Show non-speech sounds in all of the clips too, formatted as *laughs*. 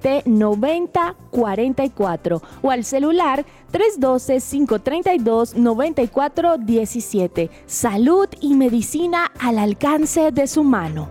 601-337-9044 o al celular 312-532-9417. Salud y medicina al alcance de su mano.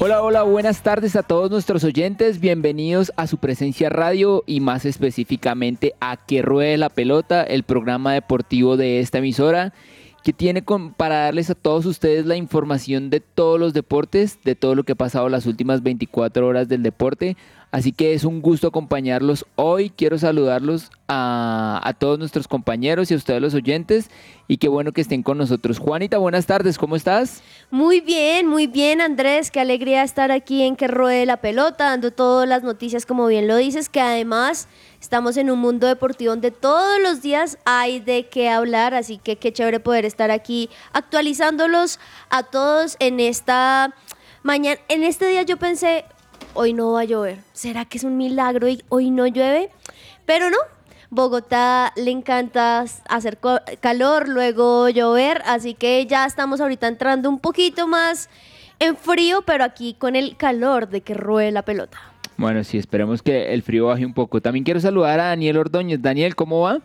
Hola, hola, buenas tardes a todos nuestros oyentes. Bienvenidos a su presencia radio y más específicamente a Que Ruede la Pelota, el programa deportivo de esta emisora que tiene con- para darles a todos ustedes la información de todos los deportes, de todo lo que ha pasado las últimas 24 horas del deporte. Así que es un gusto acompañarlos hoy. Quiero saludarlos a, todos nuestros compañeros y a ustedes los oyentes. Y qué bueno que estén con nosotros. Juanita, buenas tardes, ¿cómo estás? Muy bien, muy bien Andrés, qué alegría estar aquí en que ruede la pelota, dando todas las noticias como bien lo dices, que además estamos en un mundo deportivo donde todos los días hay de qué hablar, así que qué chévere poder estar aquí actualizándolos a todos en esta mañana. En este día yo pensé, hoy no va a llover, ¿será que es un milagro y hoy no llueve? Pero no, Bogotá le encanta hacer calor, luego llover, así que ya estamos ahorita entrando un poquito más en frío, pero aquí con el calor de que ruede la pelota. Bueno, sí, esperemos que el frío baje un poco. También quiero saludar a Daniel Ordóñez. Daniel, ¿cómo va?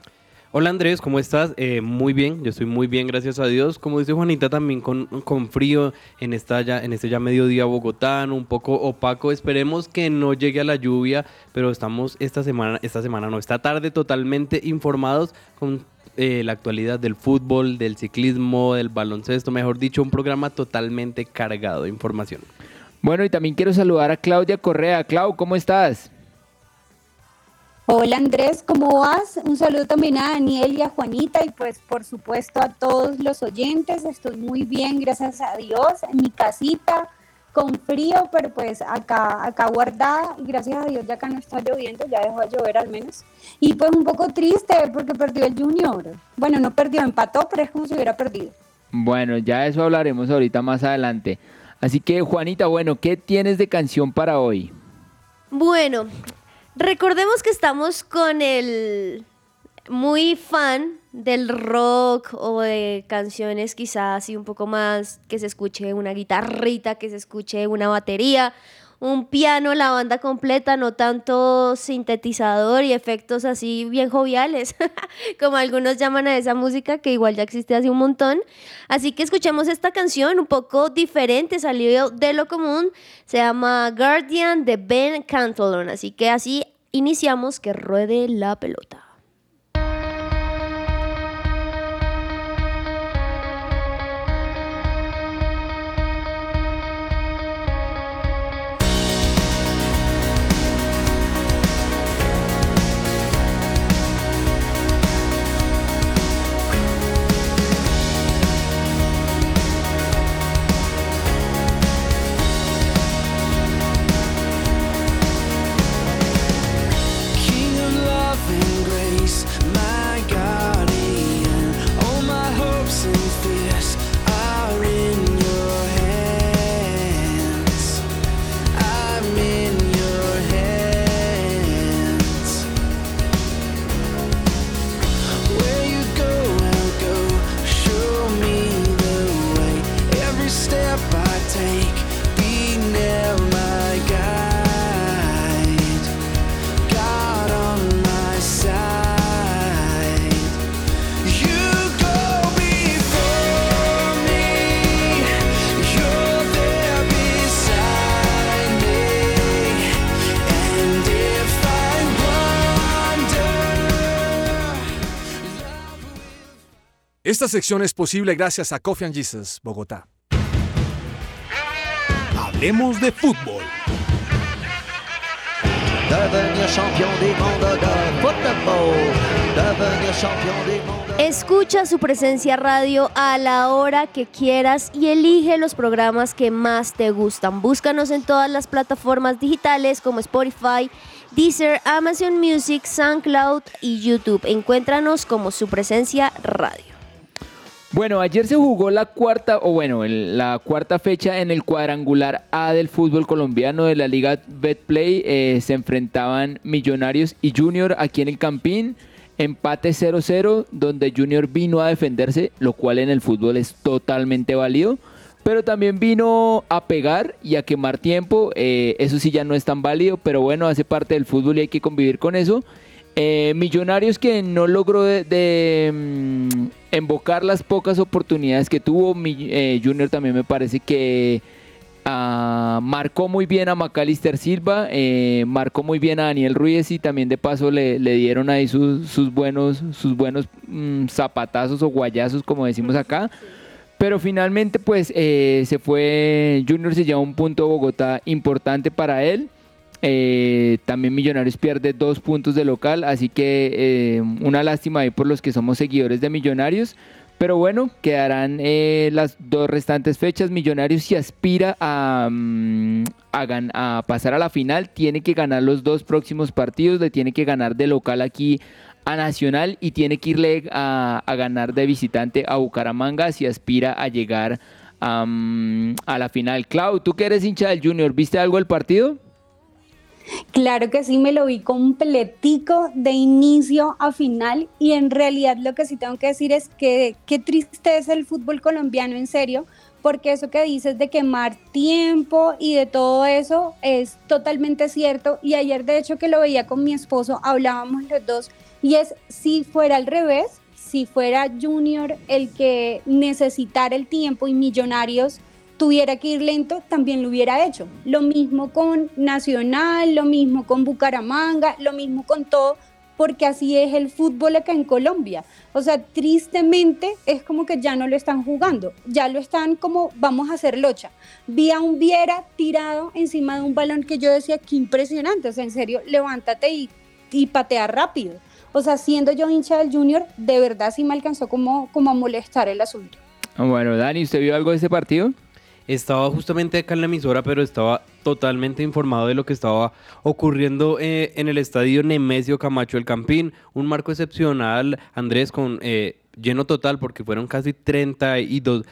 Hola Andrés, ¿cómo estás? Eh, muy bien, yo estoy muy bien, gracias a Dios. Como dice Juanita, también con, con frío en, esta ya, en este ya mediodía bogotano, un poco opaco. Esperemos que no llegue a la lluvia, pero estamos esta semana, esta semana no, esta tarde totalmente informados con eh, la actualidad del fútbol, del ciclismo, del baloncesto, mejor dicho, un programa totalmente cargado de información. Bueno, y también quiero saludar a Claudia Correa. Clau, ¿cómo estás? Hola Andrés, ¿cómo vas? Un saludo también a Daniel y a Juanita y pues por supuesto a todos los oyentes. Estoy muy bien, gracias a Dios, en mi casita, con frío, pero pues acá, acá guardada y gracias a Dios ya acá no está lloviendo, ya dejó de llover al menos. Y pues un poco triste porque perdió el Junior. Bueno, no perdió, empató, pero es como si hubiera perdido. Bueno, ya eso hablaremos ahorita más adelante. Así que Juanita, bueno, ¿qué tienes de canción para hoy? Bueno, Recordemos que estamos con el muy fan del rock o de canciones quizás así un poco más que se escuche una guitarrita, que se escuche una batería, un piano, la banda completa, no tanto sintetizador y efectos así bien joviales, *laughs* como algunos llaman a esa música que igual ya existe hace un montón. Así que escuchemos esta canción un poco diferente, salió de lo común, se llama Guardian de Ben Cantillon, así que así iniciamos que ruede la pelota. Esta sección es posible gracias a Coffee and Jesus, Bogotá. Hablemos de fútbol. Escucha su presencia radio a la hora que quieras y elige los programas que más te gustan. Búscanos en todas las plataformas digitales como Spotify, Deezer, Amazon Music, SoundCloud y YouTube. Encuéntranos como su presencia radio. Bueno, ayer se jugó la cuarta, o bueno, la cuarta fecha en el cuadrangular A del fútbol colombiano de la Liga Betplay. Eh, se enfrentaban Millonarios y Junior aquí en el Campín. Empate 0-0, donde Junior vino a defenderse, lo cual en el fútbol es totalmente válido. Pero también vino a pegar y a quemar tiempo. Eh, eso sí ya no es tan válido, pero bueno, hace parte del fútbol y hay que convivir con eso. Eh, millonarios que no logró de, mm, invocar las pocas oportunidades que tuvo. Eh, Junior también me parece que ah, marcó muy bien a Macalister Silva, eh, marcó muy bien a Daniel Ruiz y también de paso le, dieron ahí sus, buenos, sus buenos mm, zapatazos o guayazos como decimos acá. Pero finalmente pues se fue, Junior se lleva un punto Bogotá importante para él. Eh, también Millonarios pierde dos puntos de local, así que eh, una lástima ahí por los que somos seguidores de Millonarios. Pero bueno, quedarán eh, las dos restantes fechas. Millonarios si aspira a, mm, a, pasar a la final, tiene que ganar los dos próximos partidos, le tiene que ganar de local aquí a Nacional y tiene que irle a, ganar de visitante a Bucaramanga si aspira a llegar a la final. Clau, tú que eres hincha del Junior, ¿viste algo del partido? Claro que sí, me lo vi completico de inicio a final y en realidad lo que sí tengo que decir es que qué triste es el fútbol colombiano en serio, porque eso que dices de quemar tiempo y de todo eso es totalmente cierto. Y ayer de hecho que lo veía con mi esposo, hablábamos los dos, y es si fuera al revés, si fuera Junior el que necesitara el tiempo y Millonarios tuviera que ir lento, también lo hubiera hecho. Lo mismo con Nacional, lo mismo con Bucaramanga, lo mismo con todo, porque así es el fútbol acá en Colombia. O sea, tristemente es como que ya no lo están jugando, ya lo están como vamos a hacer locha. Vi a un Viera tirado encima de un balón que yo decía, qué impresionante, o sea, en serio, levántate y, y patea rápido. O sea, siendo yo hincha del Junior, de verdad sí me alcanzó como, como a molestar el asunto. Bueno, Dani, ¿usted vio algo de ese partido? Estaba justamente acá en la emisora, pero estaba totalmente informado de lo que estaba ocurriendo eh, en el estadio Nemesio Camacho del Campín. Un marco excepcional, Andrés, con eh, lleno total, porque fueron casi 32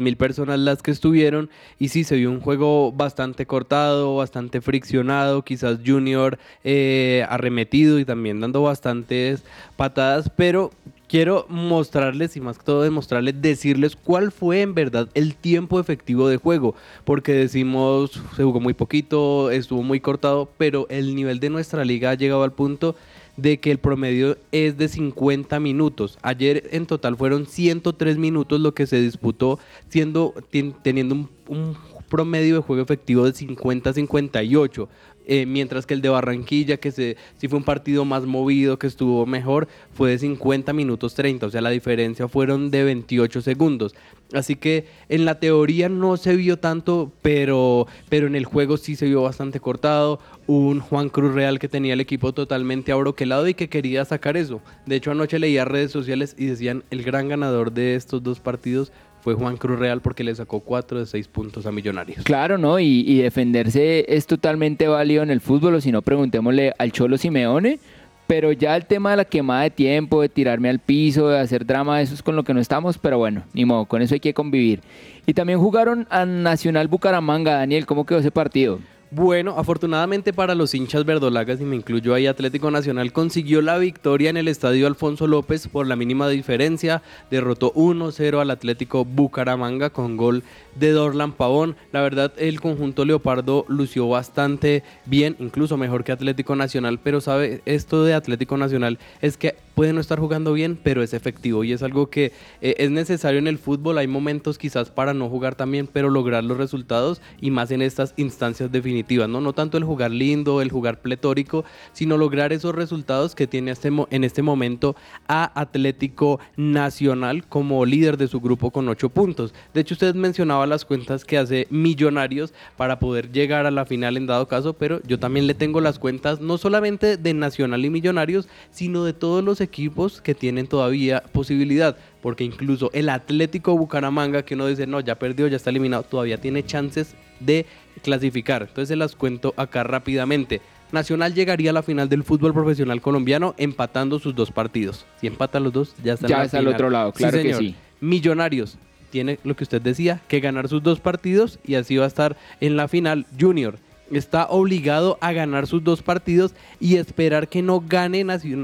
mil personas las que estuvieron. Y sí, se vio un juego bastante cortado, bastante friccionado, quizás Junior eh, arremetido y también dando bastantes patadas, pero quiero mostrarles y más que todo demostrarles, decirles cuál fue en verdad el tiempo efectivo de juego, porque decimos se jugó muy poquito, estuvo muy cortado, pero el nivel de nuestra liga ha llegado al punto de que el promedio es de 50 minutos. Ayer en total fueron 103 minutos lo que se disputó, siendo teniendo un, un promedio de juego efectivo de 50-58. Eh, mientras que el de Barranquilla, que se, sí fue un partido más movido, que estuvo mejor, fue de 50 minutos 30, o sea, la diferencia fueron de 28 segundos. Así que en la teoría no se vio tanto, pero, pero en el juego sí se vio bastante cortado. Un Juan Cruz Real que tenía el equipo totalmente abroquelado y que quería sacar eso. De hecho, anoche leía redes sociales y decían el gran ganador de estos dos partidos fue Juan Cruz Real porque le sacó cuatro de seis puntos a Millonarios. Claro, ¿no? Y, defenderse es totalmente válido en el fútbol, o si no, preguntémosle al Cholo Simeone. Pero ya el tema de la quemada de tiempo, de tirarme al piso, de hacer drama, eso es con lo que no estamos, pero bueno, ni modo, con eso hay que convivir. Y también jugaron a Nacional Bucaramanga, Daniel, ¿cómo quedó ese partido? Bueno, afortunadamente para los hinchas verdolagas, y me incluyo ahí Atlético Nacional, consiguió la victoria en el estadio Alfonso López por la mínima diferencia. Derrotó 1-0 al Atlético Bucaramanga con gol de Dorlan Pavón. La verdad, el conjunto Leopardo lució bastante bien, incluso mejor que Atlético Nacional. Pero sabe, esto de Atlético Nacional es que puede no estar jugando bien, pero es efectivo y es algo que eh, es necesario en el fútbol. Hay momentos quizás para no jugar también, pero lograr los resultados y más en estas instancias definitivas ¿no? Tanto el jugar lindo, el jugar pletórico, sino lograr esos resultados que tiene este, en este momento a Atlético Nacional como líder de su grupo con ocho puntos. De hecho, usted mencionaba las cuentas que hace Millonarios para poder llegar a la final en dado caso, pero yo también le tengo las cuentas no solamente de Nacional y Millonarios, sino de todos los equipos que tienen todavía posibilidad porque incluso el Atlético Bucaramanga, que uno dice, no, ya perdió, ya está eliminado, todavía tiene chances de clasificar. Entonces se las cuento acá rápidamente. Nacional llegaría a la final del fútbol profesional colombiano empatando sus dos partidos. Si empatan los dos, ya está ya está al otro lado, claro que sí. Millonarios tiene lo que usted decía, que ganar sus dos partidos y así va a estar en la final. Junior está obligado a ganar sus dos partidos y esperar que no gane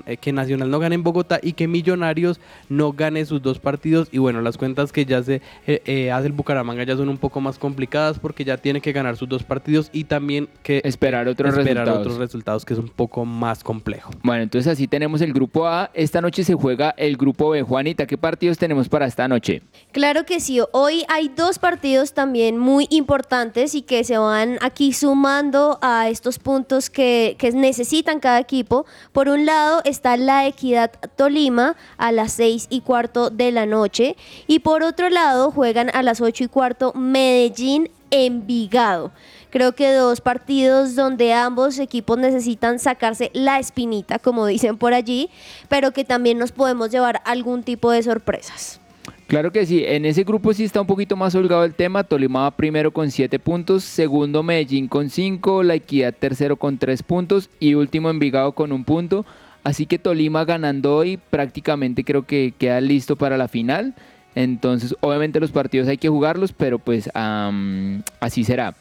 eh, que Nacional no gane en Bogotá y que Millonarios no gane sus dos partidos. Y bueno las cuentas que ya se eh, eh, hace el Bucaramanga ya son un poco más complicadas porque ya tiene que ganar sus dos partidos y también que esperar otros resultados. otros resultados que es un poco más complejo. Bueno entonces así tenemos el grupo A. Esta noche se juega el grupo B. Juanita qué partidos tenemos para esta noche claro que sí. Hoy hay dos partidos también muy importantes y que se van aquí sumando a estos puntos que, necesitan cada equipo. Por un lado está la Equidad Tolima a las 6 y cuarto de la noche y por otro lado juegan a las 8 y cuarto Medellín Envigado. Creo que dos partidos donde ambos equipos necesitan sacarse la espinita, como dicen por allí, pero que también nos podemos llevar algún tipo de sorpresas. Claro que sí, en ese grupo sí está un poquito más holgado el tema. Tolima va primero con 7 puntos, segundo Medellín con 5, La Equidad tercero con 3 puntos y último Envigado con un punto. Así que Tolima ganando hoy prácticamente creo que queda listo para la final. Entonces, obviamente los partidos hay que jugarlos, pero pues así será.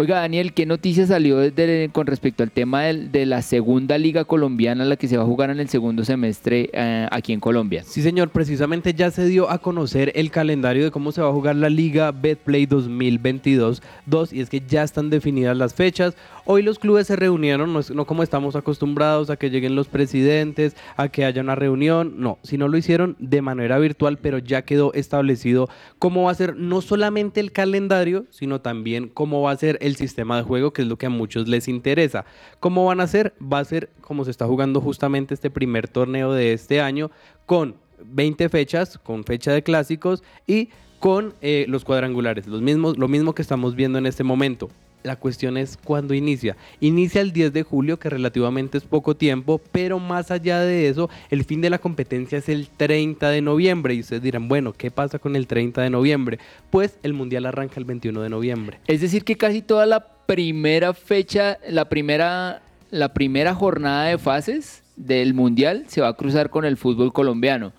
Oiga, Daniel, ¿qué noticia salió de- con respecto al tema del- de, la segunda liga colombiana, la que se va a jugar en el segundo semestre eh, aquí en Colombia? Sí, señor, precisamente ya se dio a conocer el calendario de cómo se va a jugar la Liga Betplay 2022-2 y es que ya están definidas las fechas. Hoy los clubes se reunieron, no, es- no como estamos acostumbrados a que lleguen los presidentes, a que haya una reunión, no, sino lo hicieron de manera virtual, pero ya quedó establecido cómo va a ser no solamente el calendario, sino también cómo va a ser el sistema de juego, que es lo que a muchos les interesa. ¿Cómo van a ser? Va a ser como se está jugando justamente este primer torneo de este año, con 20 fechas, con fecha de clásicos y con eh, los cuadrangulares, los mismos, lo mismo que estamos viendo en este momento. La cuestión es cuándo inicia. Inicia el 10 de julio, que relativamente es poco tiempo, pero más allá de eso, el fin de la competencia es el 30 de noviembre. Y ustedes dirán, bueno, ¿qué pasa con el 30 de noviembre? Pues el Mundial arranca el 21 de noviembre. Es decir, que casi toda la primera fecha, la primera, la primera jornada de fases del Mundial se va a cruzar con el fútbol colombiano.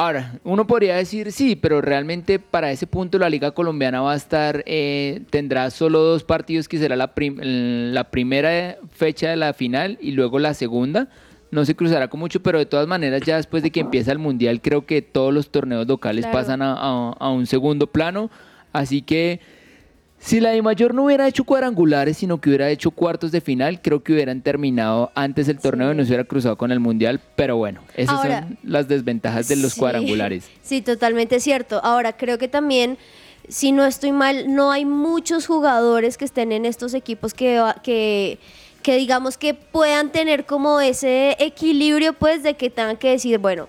Ahora, uno podría decir sí, pero realmente para ese punto la Liga Colombiana va a estar, eh, tendrá solo dos partidos que será la, prim- la primera fecha de la final y luego la segunda. No se cruzará con mucho, pero de todas maneras ya después de que empieza el Mundial creo que todos los torneos locales Claro. pasan a, a- a un segundo plano. Así que si la de mayor no hubiera hecho cuadrangulares, sino que hubiera hecho cuartos de final, creo que hubieran terminado antes el torneo y no se hubiera cruzado con el Mundial. Pero bueno, esas Ahora- son las desventajas de los Sí. cuadrangulares. Sí, totalmente cierto. Ahora, creo que también, si no estoy mal, no hay muchos jugadores que estén en estos equipos que, que digamos que puedan tener como ese equilibrio, pues, de que tengan que decir, bueno,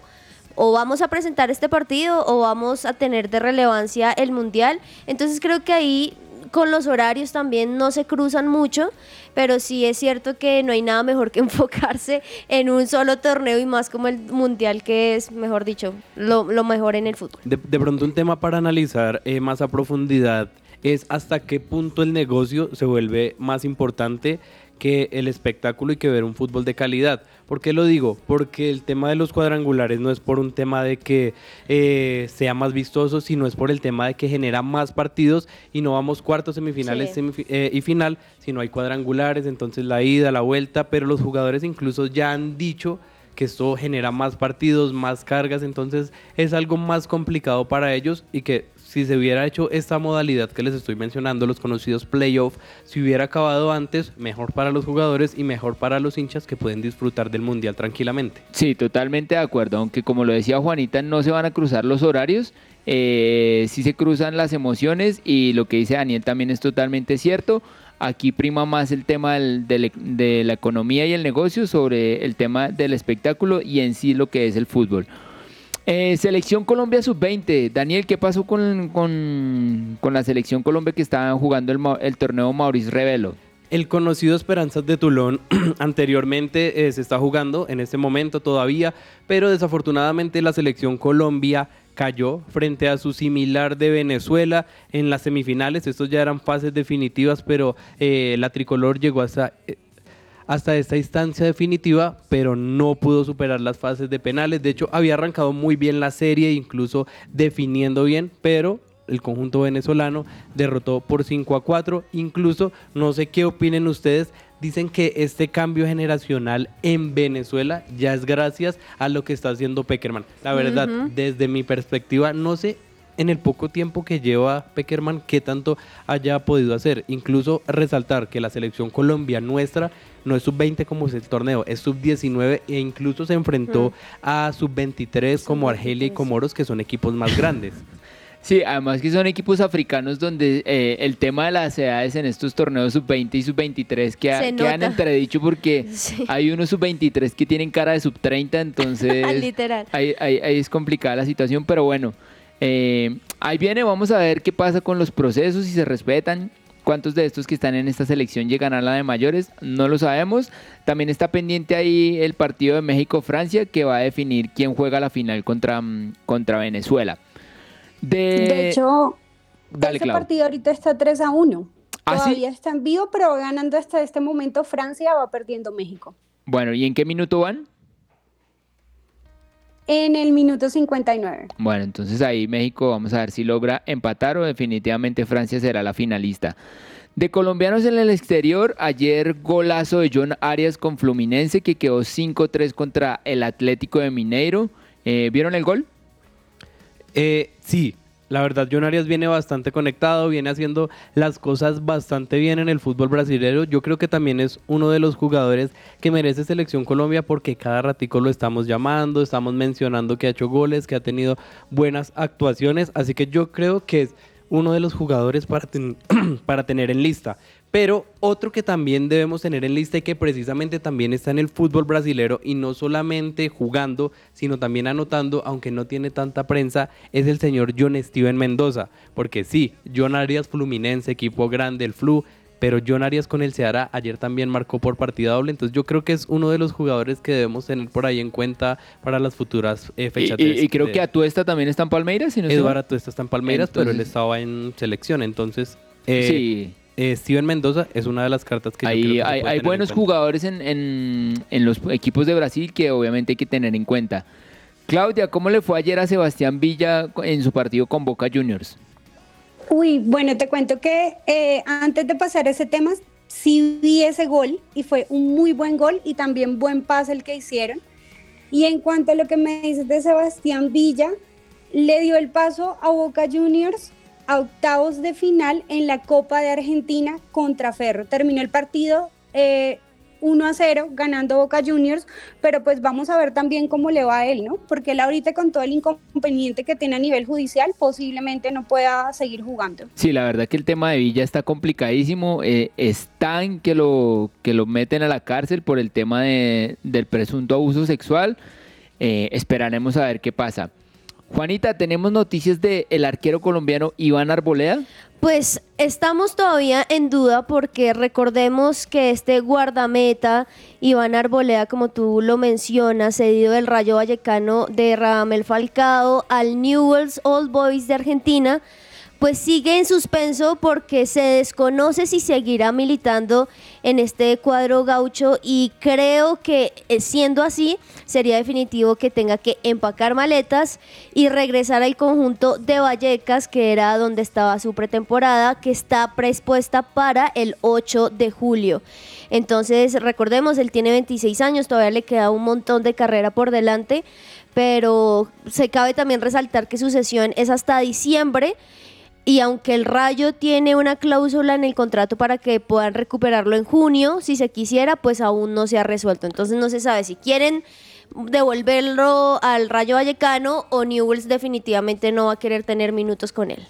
o vamos a presentar este partido o vamos a tener de relevancia el mundial. Entonces creo que ahí con los horarios también no se cruzan mucho, pero sí es cierto que no hay nada mejor que *laughs* enfocarse en un solo torneo y más como el mundial que es, mejor dicho, lo, lo mejor en el fútbol. De, de pronto un tema para analizar eh, más a profundidad es hasta qué punto el negocio se vuelve más importante que el espectáculo y que ver un fútbol de calidad. ¿Por qué lo digo? Porque el tema de los cuadrangulares no es por un tema de que eh, sea más vistoso, sino es por el tema de que genera más partidos y no vamos cuartos, semifinales Sí. eh, y final, sino hay cuadrangulares, entonces la ida, la vuelta, pero los jugadores incluso ya han dicho que esto genera más partidos, más cargas, entonces es algo más complicado para ellos y que si se hubiera hecho esta modalidad que les estoy mencionando, los conocidos playoff, si hubiera acabado antes, mejor para los jugadores y mejor para los hinchas que pueden disfrutar del mundial tranquilamente. Sí, totalmente de acuerdo, aunque como lo decía Juanita, no se van a cruzar los horarios, eh, sí se cruzan las emociones y lo que dice Daniel también es totalmente cierto. Aquí prima más el tema del- de la economía y el negocio sobre el tema del espectáculo y en sí lo que es el fútbol. Eh, selección Colombia sub-20. Daniel, ¿qué pasó con, con- la selección Colombia que estaba jugando el, torneo Maurice Revelo? El conocido Esperanzas de Tulón *clears throat* anteriormente eh, se está jugando en este momento todavía, pero desafortunadamente la selección Colombia cayó frente a su similar de Venezuela en las semifinales. Estos ya eran fases definitivas, pero eh, la tricolor llegó hasta, hasta esta instancia definitiva, pero no pudo superar las fases de penales. De hecho, había arrancado muy bien la serie, incluso definiendo bien, pero el conjunto venezolano derrotó por 5 a 4. Incluso, no sé qué opinen ustedes, dicen que este cambio generacional en Venezuela ya es gracias a lo que está haciendo Peckerman. La verdad, desde mi perspectiva, no sé en el poco tiempo que lleva Peckerman qué tanto haya podido hacer. Incluso resaltar que la selección Colombia nuestra no es sub-20 como es el torneo, es sub-19 e incluso se enfrentó a sub-23 como Argelia y Comoros, que son equipos más grandes. *laughs* Sí, además que son equipos africanos donde eh, el tema de las edades en estos torneos sub-20 y sub-23 queda, Se quedan entredicho porque *laughs* Sí. hay unos sub-23 que tienen cara de sub-30, entonces *laughs* Literal. ahí, ahí- ahí es complicada la situación, pero bueno, eh, ahí viene, vamos a ver qué pasa con los procesos, si se respetan. ¿Cuántos de estos que están en esta selección llegan a la de mayores? No lo sabemos. También está pendiente ahí el partido de México-Francia que va a definir quién juega la final contra, mm, contra Venezuela. De, De hecho, Dale, ese Clau. partido ahorita está 3 a 1. ¿Ah, sí? Todavía está en vivo, pero ganando hasta este momento Francia, va perdiendo México. Bueno, ¿y en qué minuto van? En el minuto 59. Bueno, entonces ahí México vamos a ver si logra empatar o definitivamente Francia será la finalista. De colombianos en el exterior, ayer golazo de John Arias con Fluminense que quedó 5-3 contra el Atlético de Mineiro. Eh, ¿Vieron el gol? Eh, sí, la verdad, John Arias viene bastante conectado, viene haciendo las cosas bastante bien en el fútbol brasileño. Yo creo que también es uno de los jugadores que merece selección Colombia porque cada ratico lo estamos llamando, estamos mencionando que ha hecho goles, que ha tenido buenas actuaciones. Así que yo creo que es uno de los jugadores para, *clears throat* para tener en lista. Pero otro que también debemos tener en lista y que precisamente también está en el fútbol brasilero y no solamente jugando, sino también anotando, aunque no tiene tanta prensa, es el señor John Steven Mendoza. Porque sí, John Arias Fluminense, equipo grande, el Flu, pero John Arias con el Ceará ayer también marcó por partida doble, entonces yo creo que es uno de los jugadores que debemos tener por ahí en cuenta para las futuras eh, fechas. Y, y, creo que Atuesta también está en Palmeiras. Si no Eduardo Atuesta está en Palmeiras, pero él estaba en selección, entonces... Eh, sí eh, Steven Mendoza es una de las cartas que hay, yo creo que hay, hay buenos jugadores en, en, en, los equipos de Brasil que obviamente hay que tener en cuenta. Claudia, ¿cómo le fue ayer a Sebastián Villa en su partido con Boca Juniors? Uy, bueno, te cuento que eh, antes de pasar ese tema, sí vi ese gol y fue un muy buen gol y también buen pase el que hicieron. Y en cuanto a lo que me dices de Sebastián Villa, le dio el paso a Boca Juniors a octavos de final en la Copa de Argentina contra Ferro. Terminó el partido eh, 1 a 0 ganando Boca Juniors, pero pues vamos a ver también cómo le va a él, ¿no? Porque él ahorita con todo el inconveniente que tiene a nivel judicial posiblemente no pueda seguir jugando. Sí, la verdad que el tema de Villa está complicadísimo, eh, están que lo, que lo meten a la cárcel por el tema de, del presunto abuso sexual, eh, esperaremos a ver qué pasa. Juanita, ¿tenemos noticias del el arquero colombiano Iván Arboleda? Pues estamos todavía en duda porque recordemos que este guardameta, Iván Arboleda, como tú lo mencionas, cedido del Rayo Vallecano de Ramel Falcao al Newell's Old Boys de Argentina, pues sigue en suspenso porque se desconoce si seguirá militando en este cuadro gaucho y creo que eh, siendo así sería definitivo que tenga que empacar maletas y regresar al conjunto de Vallecas que era donde estaba su pretemporada que está predispuesta para el 8 de julio. Entonces recordemos, él tiene 26 años, todavía le queda un montón de carrera por delante, pero se cabe también resaltar que su sesión es hasta diciembre y aunque el Rayo tiene una cláusula en el contrato para que puedan recuperarlo en junio, si se quisiera, pues aún no se ha resuelto. Entonces no se sabe si quieren devolverlo al Rayo Vallecano o Newells definitivamente no va a querer tener minutos con él.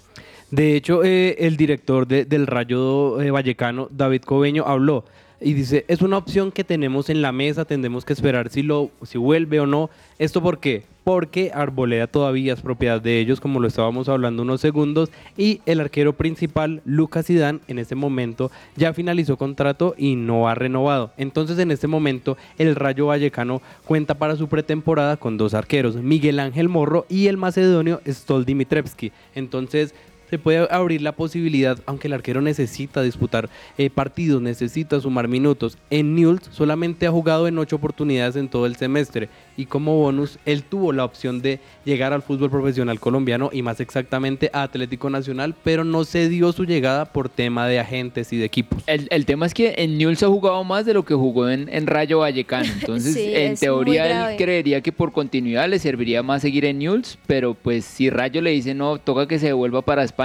De hecho, eh, el director de, del Rayo eh, Vallecano, David Cobeño, habló y dice, es una opción que tenemos en la mesa, tendremos que esperar si, lo, si vuelve o no. ¿Esto por qué? Porque Arboleda todavía es propiedad de ellos, como lo estábamos hablando unos segundos, y el arquero principal, Lucas Zidane, en este momento ya finalizó contrato y no ha renovado. Entonces, en este momento, el Rayo Vallecano cuenta para su pretemporada con dos arqueros, Miguel Ángel Morro y el macedonio Stol Dimitrevski. Entonces, se puede abrir la posibilidad, aunque el arquero necesita disputar eh, partidos, necesita sumar minutos. En Newell's solamente ha jugado en ocho oportunidades en todo el semestre y como bonus él tuvo la opción de llegar al fútbol profesional colombiano y más exactamente a Atlético Nacional, pero no se dio su llegada por tema de agentes y de equipos. El, tema es que en Newell's ha jugado más de lo que jugó en, Rayo Vallecano, *laughs* entonces en teoría él creería que por continuidad le serviría más seguir en Newell's, pero pues si Rayo le dice no, toca que se devuelva para España,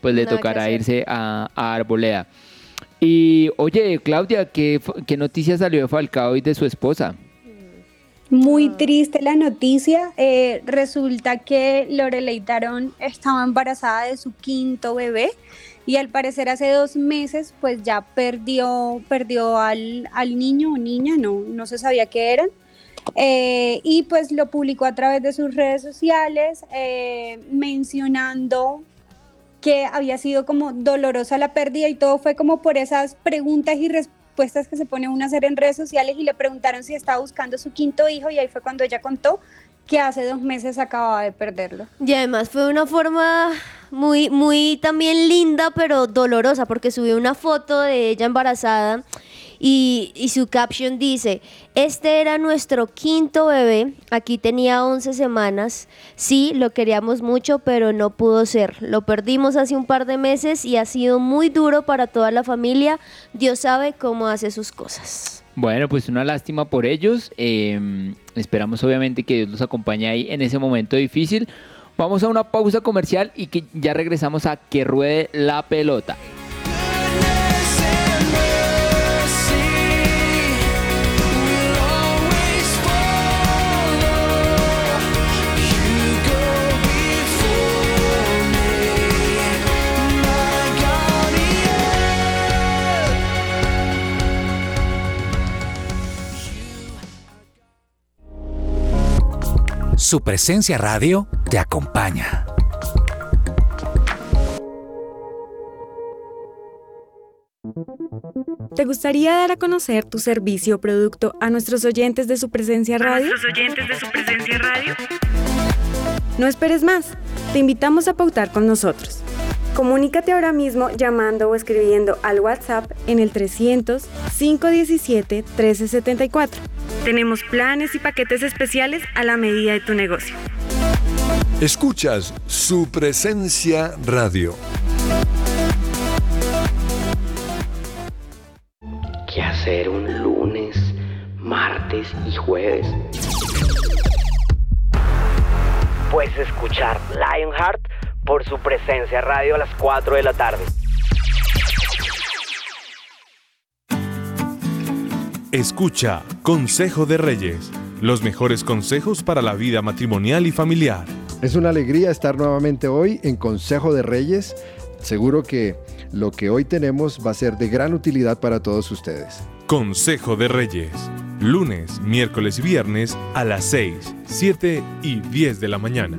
pues le tocará irse a, Arboleda. Y oye, Claudia, ¿qué, ¿qué noticia salió de Falcao y de su esposa? Muy triste la noticia. Eh, resulta que Lorelei Tarón estaba embarazada de su quinto bebé y al parecer hace dos meses pues ya perdió, perdió al, al niño o niña, no, no se sabía qué eran. Eh, y pues lo publicó a través de sus redes sociales eh, mencionando que había sido como dolorosa la pérdida y todo fue como por esas preguntas y respuestas que se pone uno a hacer en redes sociales y le preguntaron si estaba buscando su quinto hijo y ahí fue cuando ella contó que hace dos meses acababa de perderlo. Y además fue una forma muy, muy también linda, pero dolorosa, porque subió una foto de ella embarazada Y, su caption dice, este era nuestro quinto bebé, aquí tenía 11 semanas, sí, lo queríamos mucho, pero no pudo ser. Lo perdimos hace un par de meses y ha sido muy duro para toda la familia. Dios sabe cómo hace sus cosas. Bueno, pues una lástima por ellos. Eh, esperamos obviamente que Dios los acompañe ahí en ese momento difícil. Vamos a una pausa comercial y que ya regresamos a que ruede la pelota. Su presencia radio te acompaña. ¿Te gustaría dar a conocer tu servicio o producto a nuestros oyentes de su presencia radio? nuestros oyentes de su presencia radio? No esperes más. Te invitamos a pautar con nosotros. Comunícate ahora mismo llamando o escribiendo al WhatsApp en el 300 517 1374. Tenemos planes y paquetes especiales a la medida de tu negocio. Escuchas su presencia radio. ¿Qué hacer un lunes, martes y jueves? Pues escuchar Lionheart por su presencia radio a las 4 de la tarde. Escucha Consejo de Reyes, los mejores consejos para la vida matrimonial y familiar. Es una alegría estar nuevamente hoy en Consejo de Reyes. Seguro que lo que hoy tenemos va a ser de gran utilidad para todos ustedes. Consejo de Reyes, lunes, miércoles y viernes a las 6, 7 y 10 de la mañana.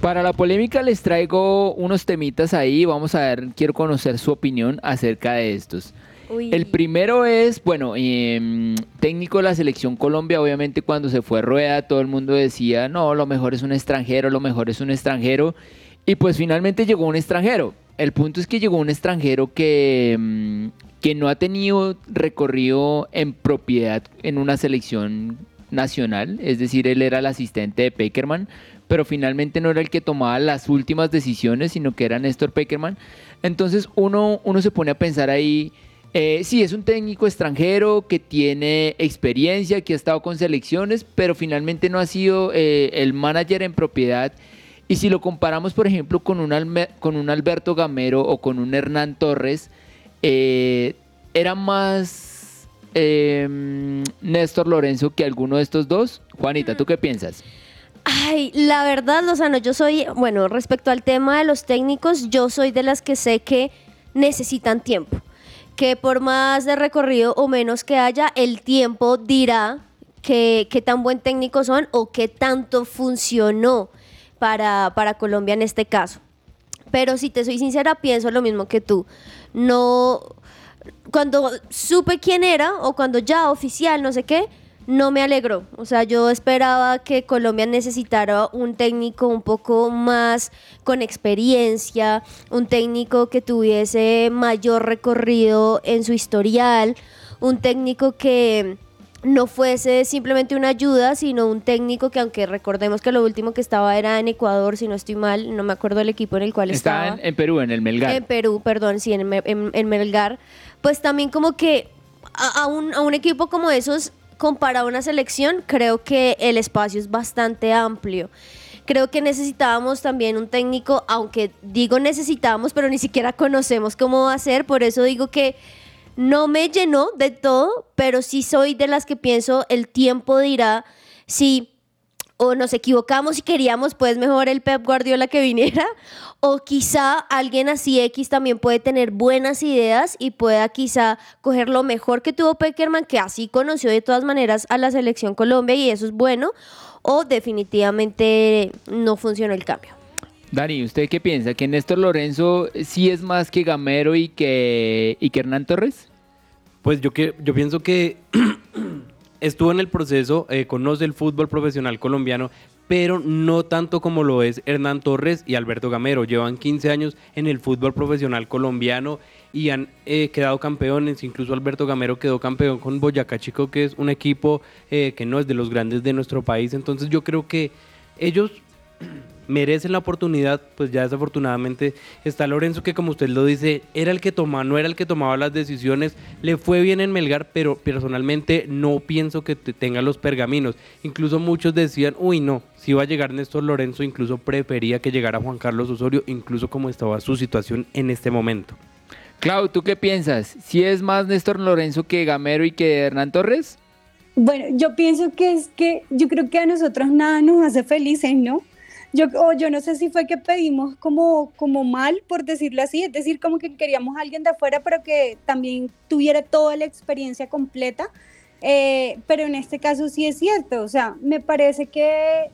Para la polémica les traigo unos temitas ahí, vamos a ver, quiero conocer su opinión acerca de estos. Uy. El primero es, bueno, em, técnico de la selección Colombia, obviamente cuando se fue Rueda todo el mundo decía, no, lo mejor es un extranjero, lo mejor es un extranjero, y pues finalmente llegó un extranjero. El punto es que llegó un extranjero que, mm, que no ha tenido recorrido en propiedad en una selección nacional, es decir, él era el asistente de Peckerman, pero finalmente no era el que tomaba las últimas decisiones, sino que era Néstor Peckerman. Entonces uno, uno se pone a pensar ahí, eh, sí, es un técnico extranjero que tiene experiencia, que ha estado con selecciones, pero finalmente no ha sido eh, el manager en propiedad. Y si lo comparamos, por ejemplo, con un, con un Alberto Gamero o con un Hernán Torres, eh, era más eh, Néstor Lorenzo que alguno de estos dos. Juanita, ¿tú qué piensas? Ay, la verdad, Lozano, yo soy, bueno, respecto al tema de los técnicos, yo soy de las que sé que necesitan tiempo. Que por más de recorrido o menos que haya, el tiempo dirá que- qué tan buen técnico son o qué tanto funcionó para, para Colombia en este caso. Pero si te soy sincera, pienso lo mismo que tú. No, cuando supe quién era o cuando ya oficial, no sé qué, no me alegró. O sea, yo esperaba que Colombia necesitara un técnico un poco más con experiencia, un técnico que tuviese mayor recorrido en su historial, un técnico que no fuese simplemente una ayuda, sino un técnico que aunque recordemos que lo último que estaba era en Ecuador, si no estoy mal, no me acuerdo el equipo en el cual Estaba estaba. en, en Perú, en el Melgar. En Perú, perdón, sí, en, en- en Melgar. Pues también como que a, a un, a un equipo como esos, comparado a una selección, creo que el espacio es bastante amplio. creo que necesitábamos también un técnico, aunque digo necesitábamos, pero ni siquiera conocemos cómo va a ser, por eso digo que no me llenó de todo, pero sí soy de las que pienso el tiempo dirá si o nos equivocamos y queríamos pues mejor el Pep Guardiola que viniera *laughs* o quizá alguien así X también puede tener buenas ideas y pueda quizá coger lo mejor que tuvo Peckerman que así conoció de todas maneras a la selección Colombia y eso es bueno o definitivamente no funcionó el cambio. Dani, ¿usted qué piensa? ¿Que Néstor Lorenzo sí es más que Gamero y que, y que Hernán Torres? Pues yo, que, yo pienso que *clears throat* estuvo en el proceso, eh, conoce el fútbol profesional colombiano, pero no tanto como lo es Hernán Torres y Alberto Gamero. Llevan 15 años en el fútbol profesional colombiano y han eh, quedado campeones. Incluso Alberto Gamero quedó campeón con Boyacá Chico, que es un equipo eh, que no es de los grandes de nuestro país. Entonces yo creo que ellos merecen la oportunidad, pues ya desafortunadamente está Lorenzo que como usted lo dice, era el que tomaba, no era el que tomaba las decisiones, le fue bien en Melgar, pero personalmente no pienso que tenga los pergaminos. Incluso muchos decían, uy no, si iba a llegar Néstor Lorenzo, incluso prefería que llegara Juan Carlos Osorio, incluso como estaba su situación en este momento. Clau, ¿tú qué piensas? ¿Si es más Néstor Lorenzo que Gamero y que Hernán Torres? Bueno, yo pienso que es que yo creo que a nosotros nada nos hace felices, ¿no? Yo, yo no sé si fue que pedimos como, como mal, por decirlo así, es decir, como que queríamos a alguien de afuera, pero que también tuviera toda la experiencia completa. Eh, pero en este caso sí es cierto, o sea, me parece que,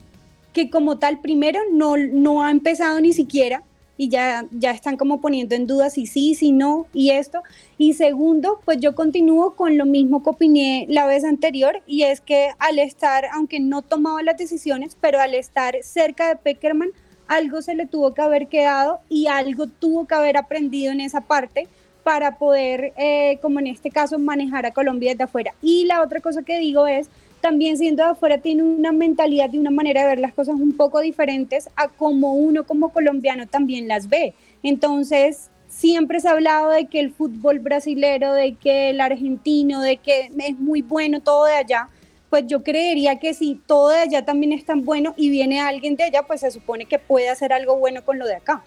que como tal, primero, no, no ha empezado ni siquiera y ya, ya están como poniendo en duda si sí, si no y esto. Y segundo, pues yo continúo con lo mismo que opiné la vez anterior y es que al estar, aunque no tomaba las decisiones, pero al estar cerca de Peckerman, algo se le tuvo que haber quedado y algo tuvo que haber aprendido en esa parte para poder, eh, como en este caso, manejar a Colombia desde afuera. Y la otra cosa que digo es también siendo de afuera tiene una mentalidad y una manera de ver las cosas un poco diferentes a como uno como colombiano también las ve. Entonces, siempre se ha hablado de que el fútbol brasilero, de que el argentino, de que es muy bueno todo de allá, pues yo creería que si todo de allá también es tan bueno y viene alguien de allá, pues se supone que puede hacer algo bueno con lo de acá.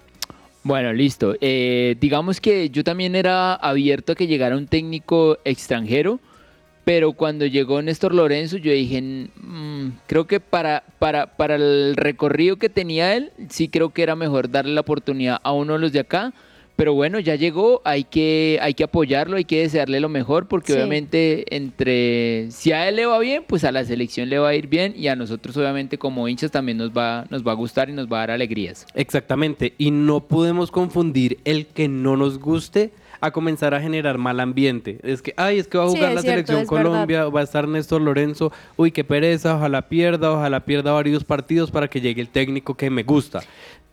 Bueno, listo. Eh, digamos que yo también era abierto a que llegara un técnico extranjero pero cuando llegó Néstor Lorenzo, yo dije, mm, creo que para, para, para el recorrido que tenía él, sí creo que era mejor darle la oportunidad a uno de los de acá. Pero bueno, ya llegó, hay que, hay que apoyarlo, hay que desearle lo mejor, porque obviamente entre si a él le va bien, pues a la selección le va a ir bien y a nosotros obviamente como hinchas también nos va, nos va a gustar y nos va a dar alegrías. Exactamente, y no podemos confundir el que no nos guste a comenzar a generar mal ambiente. Es que, ay, es que va a jugar la selección Colombia, va a estar Néstor Lorenzo, uy, qué pereza, ojalá pierda, ojalá pierda varios partidos para que llegue el técnico que me gusta.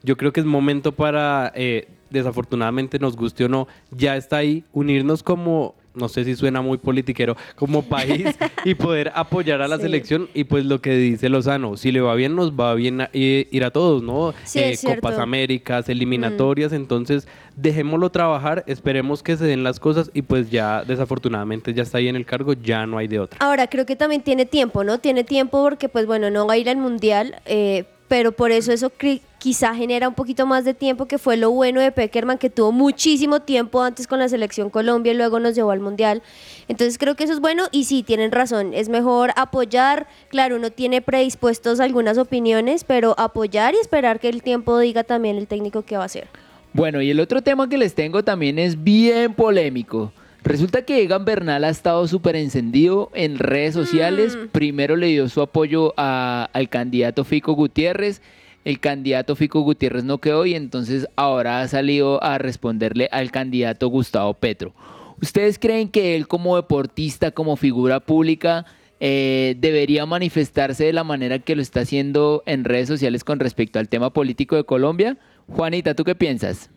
Yo creo que es momento para, eh, desafortunadamente nos guste o no, ya está ahí, unirnos como no sé si suena muy politiquero, como *laughs* país y poder apoyar a la selección. Y pues lo que dice Lozano, si le va bien, nos va bien ir a todos, ¿no? Eh, Copas Américas, eliminatorias, mm. entonces dejémoslo trabajar, esperemos que se den las cosas y pues ya desafortunadamente ya está ahí en el cargo, ya no hay de otra. Ahora, creo que también tiene tiempo, ¿no? Tiene tiempo porque pues bueno, no va a ir al Mundial, eh, pero por eso eso quizá genera un poquito más de tiempo, que fue lo bueno de Peckerman, que tuvo muchísimo tiempo antes con la selección Colombia y luego nos llevó al Mundial. Entonces creo que eso es bueno y sí, tienen razón, es mejor apoyar, claro, uno tiene predispuestos algunas opiniones, pero apoyar y esperar que el tiempo diga también el técnico qué va a hacer. Bueno, y el otro tema que les tengo también es bien polémico. Resulta que Egan Bernal ha estado súper encendido en redes sociales. Mm. Primero le dio su apoyo al candidato Fico Gutiérrez. El candidato Fico Gutiérrez no quedó y entonces ahora ha salido a responderle al candidato Gustavo Petro. ¿Ustedes creen que él como deportista, como figura pública, eh, debería manifestarse de la manera que lo está haciendo en redes sociales con respecto al tema político de Colombia? Juanita, ¿tú qué piensas?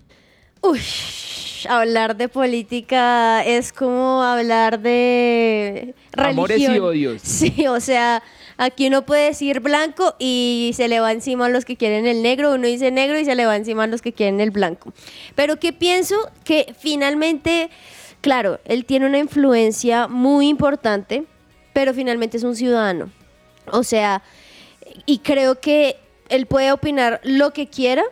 Uy, hablar de política es como hablar de religión. Amores y odios. Sí, o sea, aquí uno puede decir blanco y se le va encima a los que quieren el negro, uno dice negro y se le va encima a los que quieren el blanco. Pero que pienso que finalmente, claro, él tiene una influencia muy importante, pero finalmente es un ciudadano. O sea, y creo que él puede opinar lo que quiera,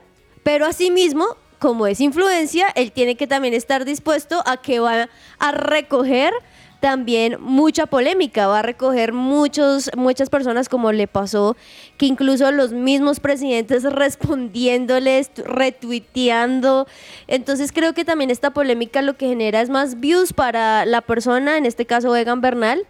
pero asimismo, como es influencia, él tiene que también estar dispuesto a que va a recoger también mucha polémica, va a recoger muchos, muchas personas como le pasó, que incluso los mismos presidentes *laughs* respondiéndoles, retuiteando. Entonces creo que también esta polémica lo que genera es más views para la persona, en este caso Egan Bernal,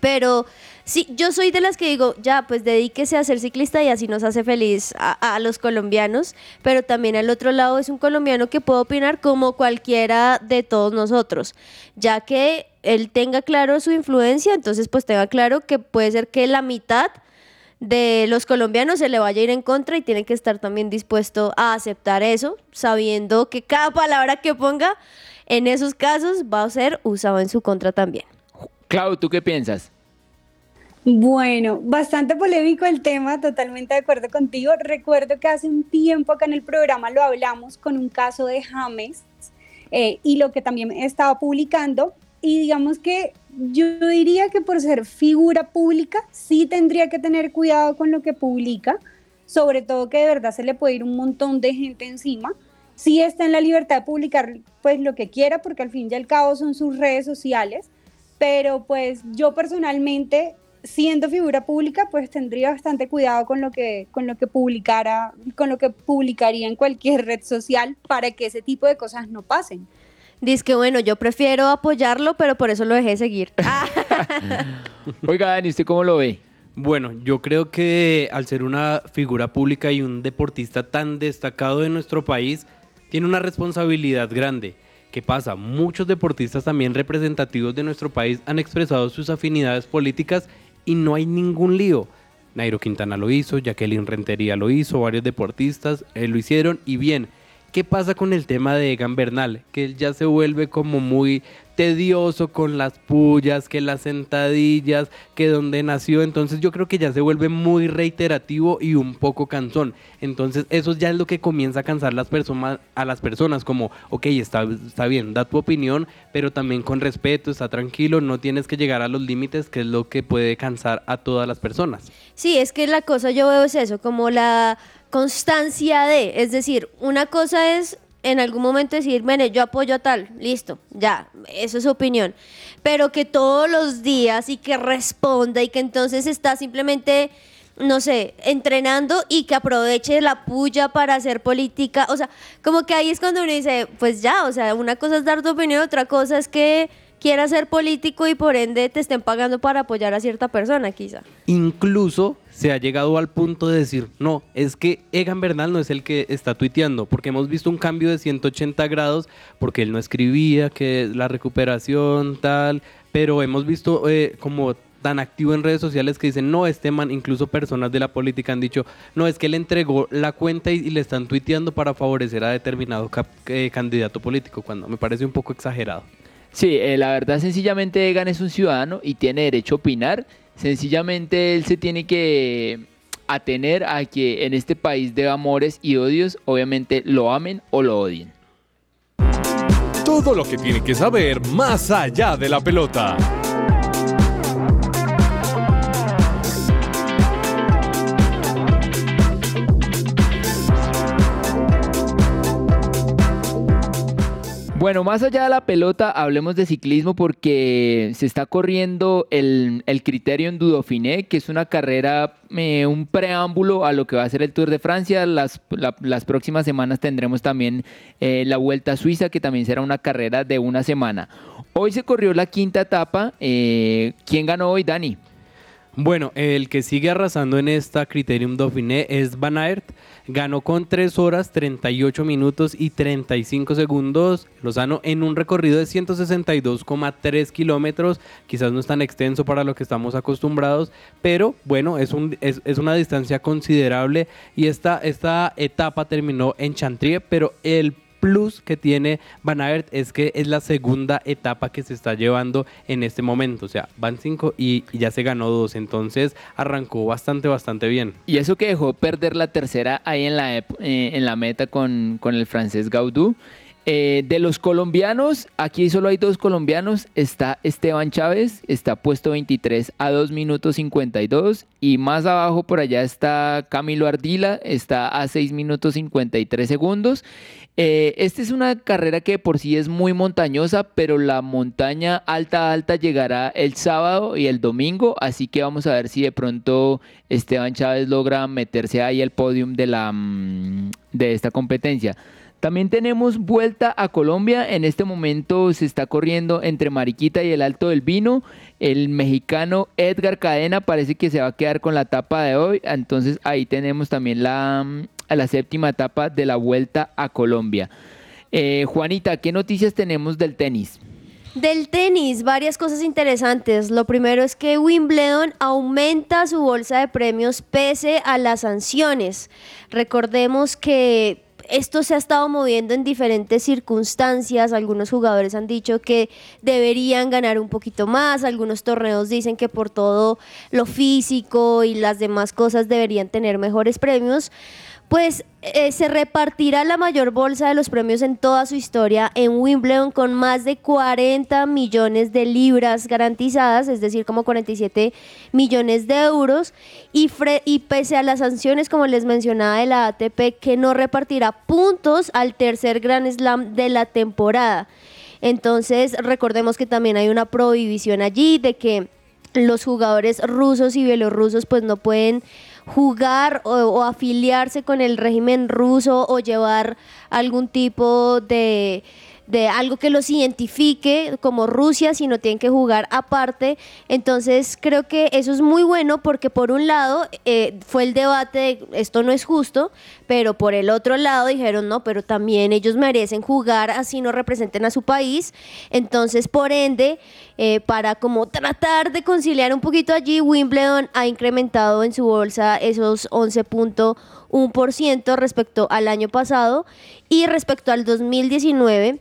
pero Sí, yo soy de las que digo, ya, pues dedíquese a ser ciclista y así nos hace feliz a, los colombianos, pero también al otro lado es un colombiano que puede opinar como cualquiera de todos nosotros, ya que él tenga claro su influencia, entonces pues tenga claro que puede ser que la mitad de los colombianos se le vaya a ir en contra y tiene que estar también dispuesto a aceptar eso, sabiendo que cada palabra que ponga en esos casos va a ser usado en su contra también. Clau, ¿tú qué piensas? Bueno, bastante polémico el tema, totalmente de acuerdo contigo. Recuerdo que hace un tiempo acá en el programa lo hablamos con un caso de James eh, y lo que también estaba publicando. Y digamos que yo diría que por ser figura pública sí tendría que tener cuidado con lo que publica, sobre todo que de verdad se le puede ir un montón de gente encima. Sí está en la libertad de publicar pues lo que quiera porque al fin y al cabo son sus redes sociales, pero pues yo personalmente siendo figura pública, pues tendría bastante cuidado con lo que, con lo que publicara, con lo que publicaría en cualquier red social para que ese tipo de cosas no pasen. Dice que bueno, yo prefiero apoyarlo, pero por eso lo dejé seguir. *laughs* Oiga, Dani, ¿usted cómo lo ve? Bueno, yo creo que al ser una figura pública y un deportista tan destacado de nuestro país, tiene una responsabilidad grande. ¿Qué pasa? Muchos deportistas también representativos de nuestro país han expresado sus afinidades políticas y no hay ningún lío. Nairo Quintana lo hizo, Jacqueline Rentería lo hizo, varios deportistas eh, lo hicieron y bien. ¿Qué pasa con el tema de Egan Bernal? Que él ya se vuelve como muy tedioso con las pullas, que las sentadillas, que donde nació. Entonces yo creo que ya se vuelve muy reiterativo y un poco cansón. Entonces eso ya es lo que comienza a cansar las personas, a las personas, como, ok, está, está bien, da tu opinión, pero también con respeto, está tranquilo, no tienes que llegar a los límites, que es lo que puede cansar a todas las personas. Sí, es que la cosa yo veo es eso, como la constancia de, es decir, una cosa es en algún momento decir, bueno, yo apoyo a tal, listo, ya, eso es su opinión. Pero que todos los días y que responda y que entonces está simplemente, no sé, entrenando y que aproveche la puya para hacer política. O sea, como que ahí es cuando uno dice, pues ya, o sea, una cosa es dar tu opinión, otra cosa es que quieras ser político y por ende te estén pagando para apoyar a cierta persona, quizá. Incluso se ha llegado al punto de decir, no, es que Egan Bernal no es el que está tuiteando, porque hemos visto un cambio de 180 grados, porque él no escribía, que la recuperación tal, pero hemos visto eh, como tan activo en redes sociales que dicen, no, este man, incluso personas de la política han dicho, no, es que él entregó la cuenta y, le están tuiteando para favorecer a determinado eh, candidato político, cuando me parece un poco exagerado. Sí, eh, la verdad sencillamente Egan es un ciudadano y tiene derecho a opinar Sencillamente él se tiene que atener a que en este país de amores y odios, obviamente lo amen o lo odien. Todo lo que tiene que saber más allá de la pelota. Bueno, más allá de la pelota, hablemos de ciclismo porque se está corriendo el, el Criterium du Dauphiné, que es una carrera, eh, un preámbulo a lo que va a ser el Tour de Francia. Las, las próximas semanas tendremos también eh, la Vuelta a Suiza, que también será una carrera de una semana. Hoy se corrió la quinta etapa. Eh, ¿Quién ganó hoy, Dani? Bueno, el que sigue arrasando en esta Criterium Dauphiné es Van Aert. Ganó con 3 horas 38 minutos y 35 segundos. Lozano en un recorrido de 162,3 kilómetros. Quizás no es tan extenso para lo que estamos acostumbrados, pero bueno, es, un, es, una distancia considerable. Y esta, esta etapa terminó en Chantrier, pero el plus que tiene Van Aert es que es la segunda etapa que se está llevando en este momento. O sea, van cinco y, ya se ganó dos. Entonces arrancó bastante, bastante bien. Y eso que dejó perder la tercera ahí en la, eh, en la meta con, con el francés Gaudú. Eh, de los colombianos, aquí solo hay dos colombianos. Está Esteban Chávez, está puesto 23 a 2 minutos 52. Y más abajo por allá está Camilo Ardila, está a 6 minutos 53 segundos. Eh, esta es una carrera que por sí es muy montañosa, pero la montaña alta alta llegará el sábado y el domingo, así que vamos a ver si de pronto Esteban Chávez logra meterse ahí al podium de, la, mm, de esta competencia. También tenemos vuelta a Colombia. En este momento se está corriendo entre Mariquita y el Alto del Vino. El mexicano Edgar Cadena parece que se va a quedar con la etapa de hoy. Entonces ahí tenemos también la, la séptima etapa de la vuelta a Colombia. Eh, Juanita, ¿qué noticias tenemos del tenis? Del tenis, varias cosas interesantes. Lo primero es que Wimbledon aumenta su bolsa de premios pese a las sanciones. Recordemos que esto se ha estado moviendo en diferentes circunstancias. Algunos jugadores han dicho que deberían ganar un poquito más. Algunos torneos dicen que por todo lo físico y las demás cosas deberían tener mejores premios pues eh, se repartirá la mayor bolsa de los premios en toda su historia en Wimbledon con más de 40 millones de libras garantizadas, es decir, como 47 millones de euros, y, pese a las sanciones, como les mencionaba, de la ATP, que no repartirá puntos al tercer Grand Slam de la temporada. Entonces, recordemos que también hay una prohibición allí de que los jugadores rusos y bielorrusos pues no pueden jugar o, afiliarse con el régimen ruso o llevar algún tipo de de algo que los identifique como Rusia, sino tienen que jugar aparte. Entonces creo que eso es muy bueno porque por un lado eh, fue el debate de esto no es justo, pero por el otro lado dijeron no, pero también ellos merecen jugar así no representen a su país. Entonces por ende, eh, para como tratar de conciliar un poquito allí, Wimbledon ha incrementado en su bolsa esos 11.1% respecto al año pasado y respecto al 2019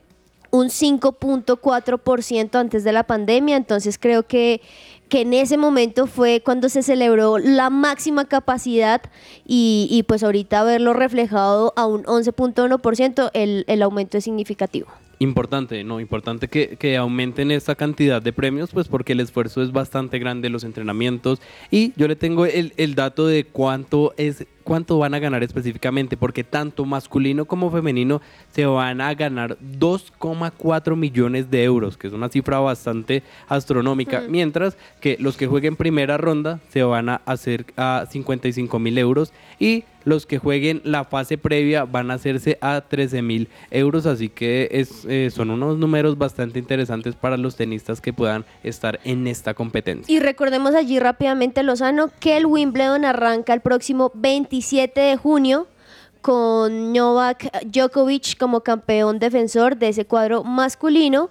un 5.4% antes de la pandemia, entonces creo que, que en ese momento fue cuando se celebró la máxima capacidad y, y pues ahorita verlo reflejado a un 11.1%, el, el aumento es significativo. Importante, no, importante que, que, aumenten esta cantidad de premios, pues porque el esfuerzo es bastante grande, los entrenamientos. Y yo le tengo el, el dato de cuánto es cuánto van a ganar específicamente, porque tanto masculino como femenino se van a ganar 2,4 millones de euros, que es una cifra bastante astronómica, mientras que los que jueguen primera ronda se van a hacer a 55 mil euros y los que jueguen la fase previa van a hacerse a 13 mil euros, así que es, eh, son unos números bastante interesantes para los tenistas que puedan estar en esta competencia. Y recordemos allí rápidamente, Lozano, que el Wimbledon arranca el próximo 27 de junio con Novak Djokovic como campeón defensor de ese cuadro masculino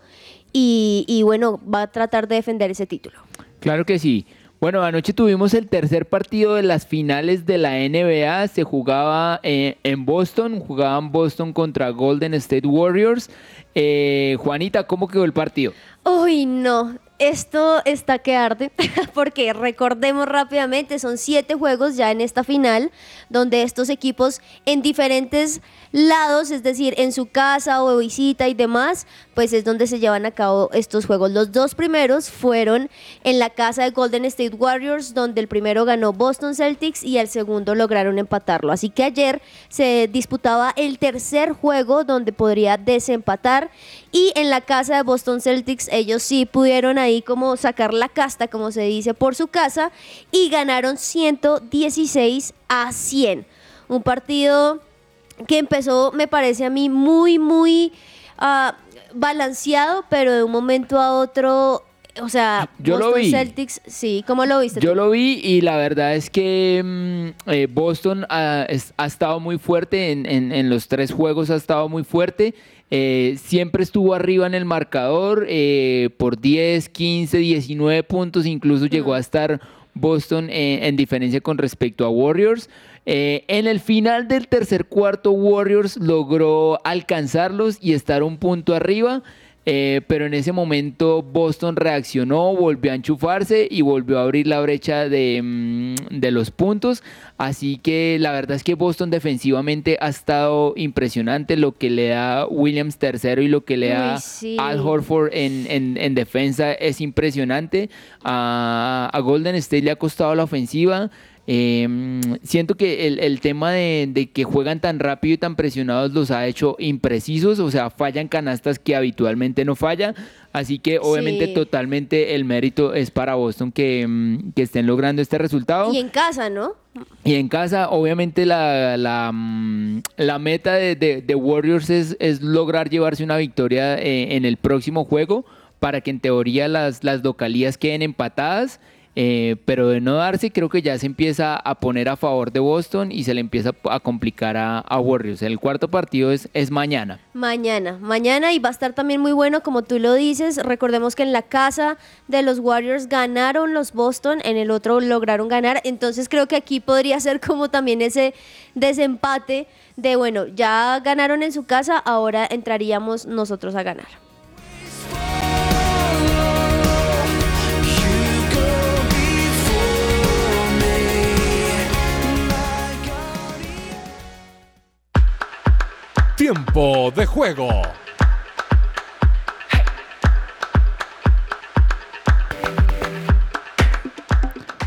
y, bueno, va a tratar de defender ese título. Claro que sí. Bueno, anoche tuvimos el tercer partido de las finales de la NBA. Se jugaba eh, en Boston, jugaban Boston contra Golden State Warriors. Eh, Juanita, ¿cómo quedó el partido? Uy, no esto está que arde, *laughs* porque recordemos rápidamente, son siete juegos ya en esta final, donde estos equipos en diferentes lados, es decir, en su casa o visita y demás, pues es donde se llevan a cabo estos juegos. Los dos primeros fueron en la casa de Golden State Warriors, donde el primero ganó Boston Celtics y el segundo lograron empatarlo. Así que ayer se disputaba el tercer juego donde podría desempatar y en la casa de Boston Celtics ellos sí pudieron ahí como sacar la casta, como se dice, por su casa y ganaron 116 a 100. Un partido que empezó, me parece a mí, muy, muy uh, balanceado, pero de un momento a otro o sea, yo Boston lo vi. Celtics, sí, ¿cómo lo viste? Yo lo vi y la verdad es que mm, eh, Boston ha, ha, estado muy fuerte en, en, en, los tres juegos, ha estado muy fuerte. Eh, siempre estuvo arriba en el marcador eh, por 10, 15, 19 puntos, incluso llegó a estar Boston eh, en diferencia con respecto a Warriors. Eh, en el final del tercer cuarto, Warriors logró alcanzarlos y estar un punto arriba. Eh, pero en ese momento Boston reaccionó, volvió a enchufarse y volvió a abrir la brecha de, mm, de los puntos. Así que la verdad es que Boston defensivamente ha estado impresionante. Lo que le da Williams tercero y lo que le da Al Horford en, en, defensa es impresionante. A, a Golden State le ha costado la ofensiva. Em, siento que el, tema de, que juegan tan rápido y tan presionados los ha hecho imprecisos, o sea, fallan canastas que habitualmente no fallan. Así que obviamente totalmente el mérito es para Boston que, em, que, estén logrando este resultado. Y en casa, ¿no? Y en casa, obviamente la, la, mm, meta de, Warriors es, es, lograr llevarse una victoria eh, en el próximo juego para que en teoría las, las localías queden empatadas eh, pero de no darse, creo que ya se empieza a poner a favor de Boston y se le empieza a complicar a, Warriors. El cuarto partido es, es mañana. Mañana, mañana y va a estar también muy bueno, como tú lo dices. Recordemos que en la casa de los Warriors ganaron los Boston, en el otro lograron ganar. Entonces creo que aquí podría ser como también ese desempate de, bueno, ya ganaron en su casa, ahora entraríamos nosotros a ganar. Tiempo de juego.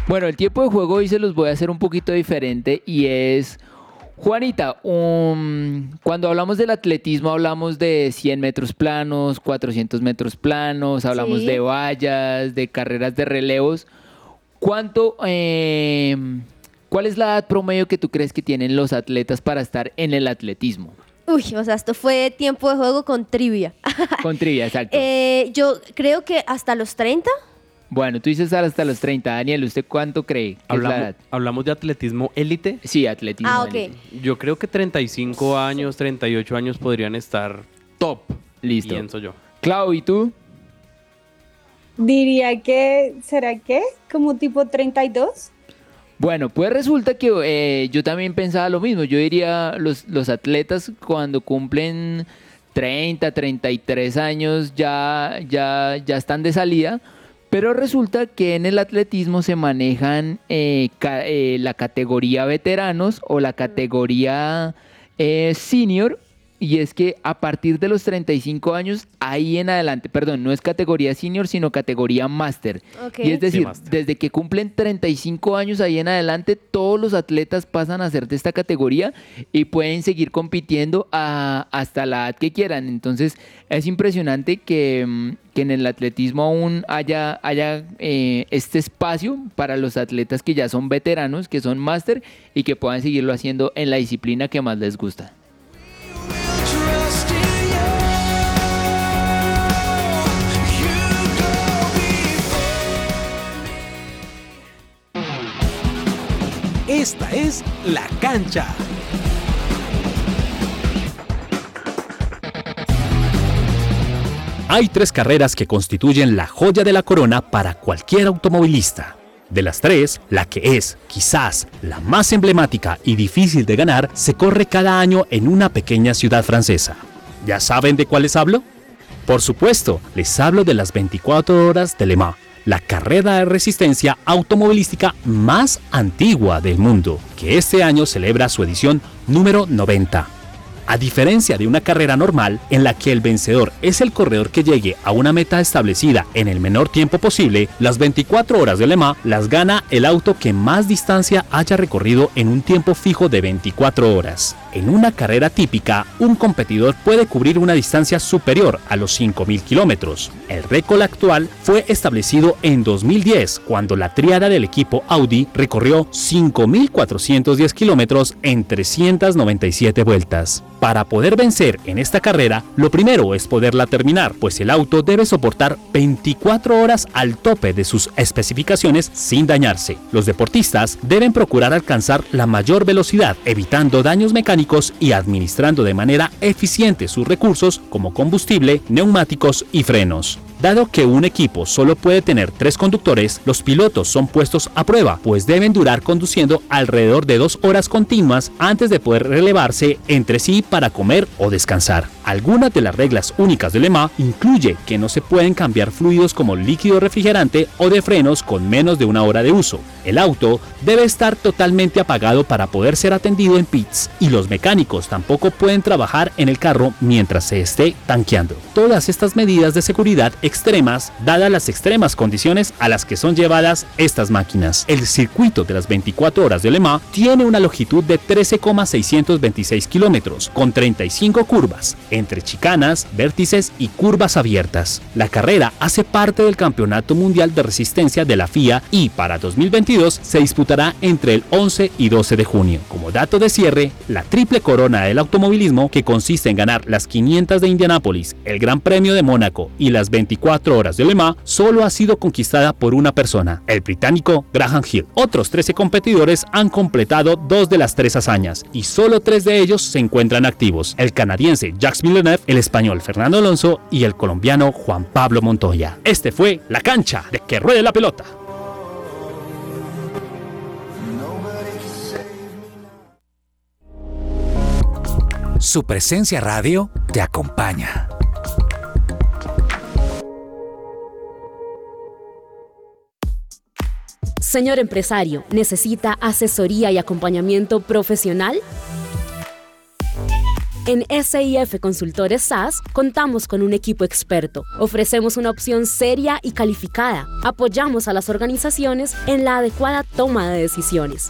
Bueno, el tiempo de juego hoy se los voy a hacer un poquito diferente y es... Juanita, um, cuando hablamos del atletismo hablamos de 100 metros planos, 400 metros planos, hablamos de vallas, de carreras de relevos. ¿Cuánto, eh, ¿Cuál es la edad promedio que tú crees que tienen los atletas para estar en el atletismo? Uy, o sea, esto fue tiempo de juego con trivia. *laughs* Con trivia, exacto. Eh, yo creo que hasta los 30. Bueno, tú dices hasta los 30. Daniel, ¿usted cuánto cree? hablamos, ¿Hablamos de atletismo élite? Sí, atletismo ah, ok. Yo creo que 35 años, 38 años podrían estar top. Listo. Pienso yo. Clau, ¿y tú? Diría que, ¿será qué? ¿Como tipo 32? Bueno, pues resulta que eh, yo también pensaba lo mismo. Yo diría, los, los atletas cuando cumplen 30, 33 años ya, ya, ya están de salida. Pero resulta que en el atletismo se manejan eh, eh, la categoría veteranos o la categoría senior y es que a partir de los 35 años, ahí en adelante, perdón, no es categoría senior, sino categoría máster. Y es decir, desde que cumplen 35 años ahí en adelante, todos los atletas pasan a ser de esta categoría y pueden seguir compitiendo hasta la edad que quieran. Entonces, es impresionante que, mm, en el atletismo aún haya, haya eh, este espacio para los atletas que ya son veteranos, que son máster y que puedan seguirlo haciendo en la disciplina que más les gusta. Esta es La Cancha. Hay tres carreras que constituyen la joya de la corona para cualquier automovilista. De las tres, la que es, quizás, la más emblemática y difícil de ganar, se corre cada año en una pequeña ciudad francesa. ¿Ya saben de cuáles hablo? Por supuesto, les hablo de las 24 horas de Le Mans la carrera de resistencia automovilística más antigua del mundo, que este año celebra su edición número 90. A diferencia de una carrera normal en la que el vencedor es el corredor que llegue a una meta establecida en el menor tiempo posible, las 24 horas de Le las gana el auto que más distancia haya recorrido en un tiempo fijo de 24 horas. En una carrera típica, un competidor puede cubrir una distancia superior a los 5.000 kilómetros. El récord actual fue establecido en 2010, cuando la triada del equipo Audi recorrió 5.410 kilómetros en 397 vueltas. Para poder vencer en esta carrera, lo primero es poderla terminar, pues el auto debe soportar 24 horas al tope de sus especificaciones sin dañarse. Los deportistas deben procurar alcanzar la mayor velocidad, evitando daños mecánicos y administrando de manera eficiente sus recursos como combustible, neumáticos y frenos. Dado que un equipo solo puede tener tres conductores, los pilotos son puestos a prueba, pues deben durar conduciendo alrededor de dos horas continuas antes de poder relevarse entre sí para comer o descansar. Algunas de las reglas únicas del EMA incluye que no se pueden cambiar fluidos como líquido refrigerante o de frenos con menos de una hora de uso. El auto debe estar totalmente apagado para poder ser atendido en pits y los mecánicos tampoco pueden trabajar en el carro mientras se esté tanqueando. Todas estas medidas de seguridad extremas, dadas las extremas condiciones a las que son llevadas estas máquinas. El circuito de las 24 horas de Le Mans tiene una longitud de 13,626 kilómetros, con 35 curvas, entre chicanas, vértices y curvas abiertas. La carrera hace parte del Campeonato Mundial de Resistencia de la FIA y para 2022 se disputará entre el 11 y 12 de junio. Como dato de cierre, la triple corona del automovilismo, que consiste en ganar las 500 de Indianápolis, el Gran Premio de Mónaco y las 24 horas de Le Mans, solo ha sido conquistada por una persona, el británico Graham Hill. Otros 13 competidores han completado dos de las tres hazañas y solo tres de ellos se encuentran activos, el canadiense Jacques Villeneuve, el español Fernando Alonso y el colombiano Juan Pablo Montoya. Este fue La Cancha de que ruede la pelota. Su presencia radio te acompaña. Señor empresario, ¿necesita asesoría y acompañamiento profesional? En SIF Consultores SAS contamos con un equipo experto. Ofrecemos una opción seria y calificada. Apoyamos a las organizaciones en la adecuada toma de decisiones.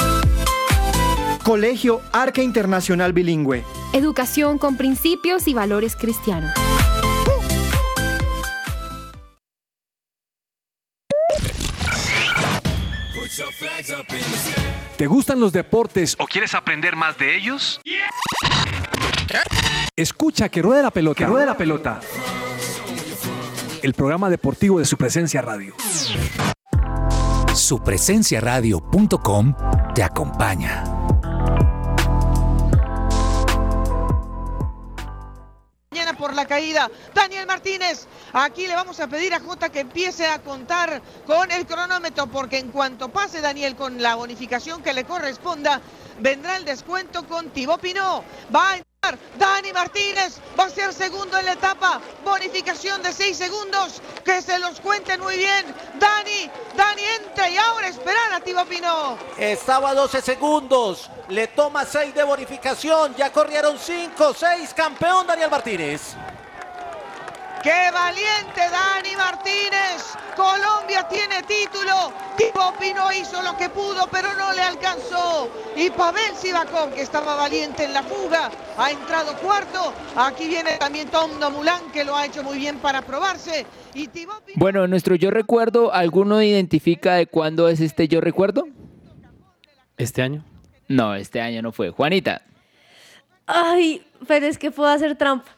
Colegio Arca Internacional Bilingüe. Educación con principios y valores cristianos. ¿Te gustan los deportes o quieres aprender más de ellos? Escucha que ruede la pelota. Que ruede la pelota. El programa deportivo de su presencia radio. Supresenciaradio.com te acompaña. Por la caída, Daniel Martínez. Aquí le vamos a pedir a Jota que empiece a contar con el cronómetro, porque en cuanto pase Daniel con la bonificación que le corresponda, vendrá el descuento con a entrar Dani Martínez, va a ser segundo en la etapa. Bonificación de 6 segundos, que se los cuenten muy bien. Dani, Dani entra y ahora esperar a Thibaut Pinot. Estaba a 12 segundos, le toma 6 de bonificación, ya corrieron 5, 6, campeón Daniel Martínez. ¡Qué valiente Dani Martínez! Colombia tiene título. Tipo Pino hizo lo que pudo, pero no le alcanzó. Y Pavel Sivakov, que estaba valiente en la fuga, ha entrado cuarto. Aquí viene también Tom Domulán, que lo ha hecho muy bien para probarse. Y Thibaut Bueno, nuestro yo recuerdo, ¿alguno identifica de cuándo es este yo recuerdo? ¿Este año? No, este año no fue. Juanita. Ay, pero es que puedo hacer trampa.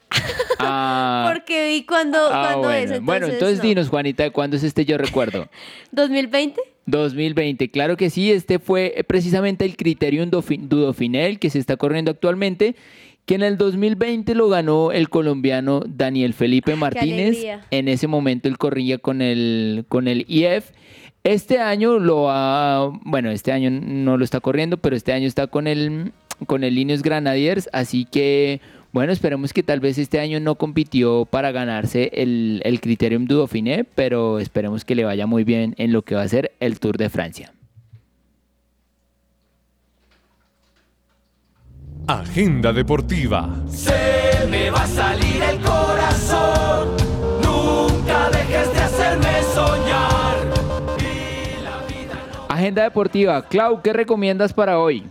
Ah, *laughs* Porque vi cuando, ah, cuando bueno. es. Entonces, bueno, entonces no. dinos, Juanita, ¿de cuándo es este yo recuerdo? *laughs* ¿2020? 2020, claro que sí, este fue precisamente el Criterium Dofi- Dudauphiné, el que se está corriendo actualmente, que en el 2020 lo ganó el colombiano Daniel Felipe Martínez. En ese momento él corría con el, con el IF. Este año lo ha, bueno, este año no lo está corriendo, pero este año está con el, con el Linus Granadiers, así que bueno, esperemos que tal vez este año no compitió para ganarse el, el Criterium du Dauphiné, pero esperemos que le vaya muy bien en lo que va a ser el Tour de Francia. Agenda Deportiva. Se me va a salir el corazón. Nunca dejes de hacerme soñar. Agenda deportiva. Clau, ¿qué recomiendas para hoy?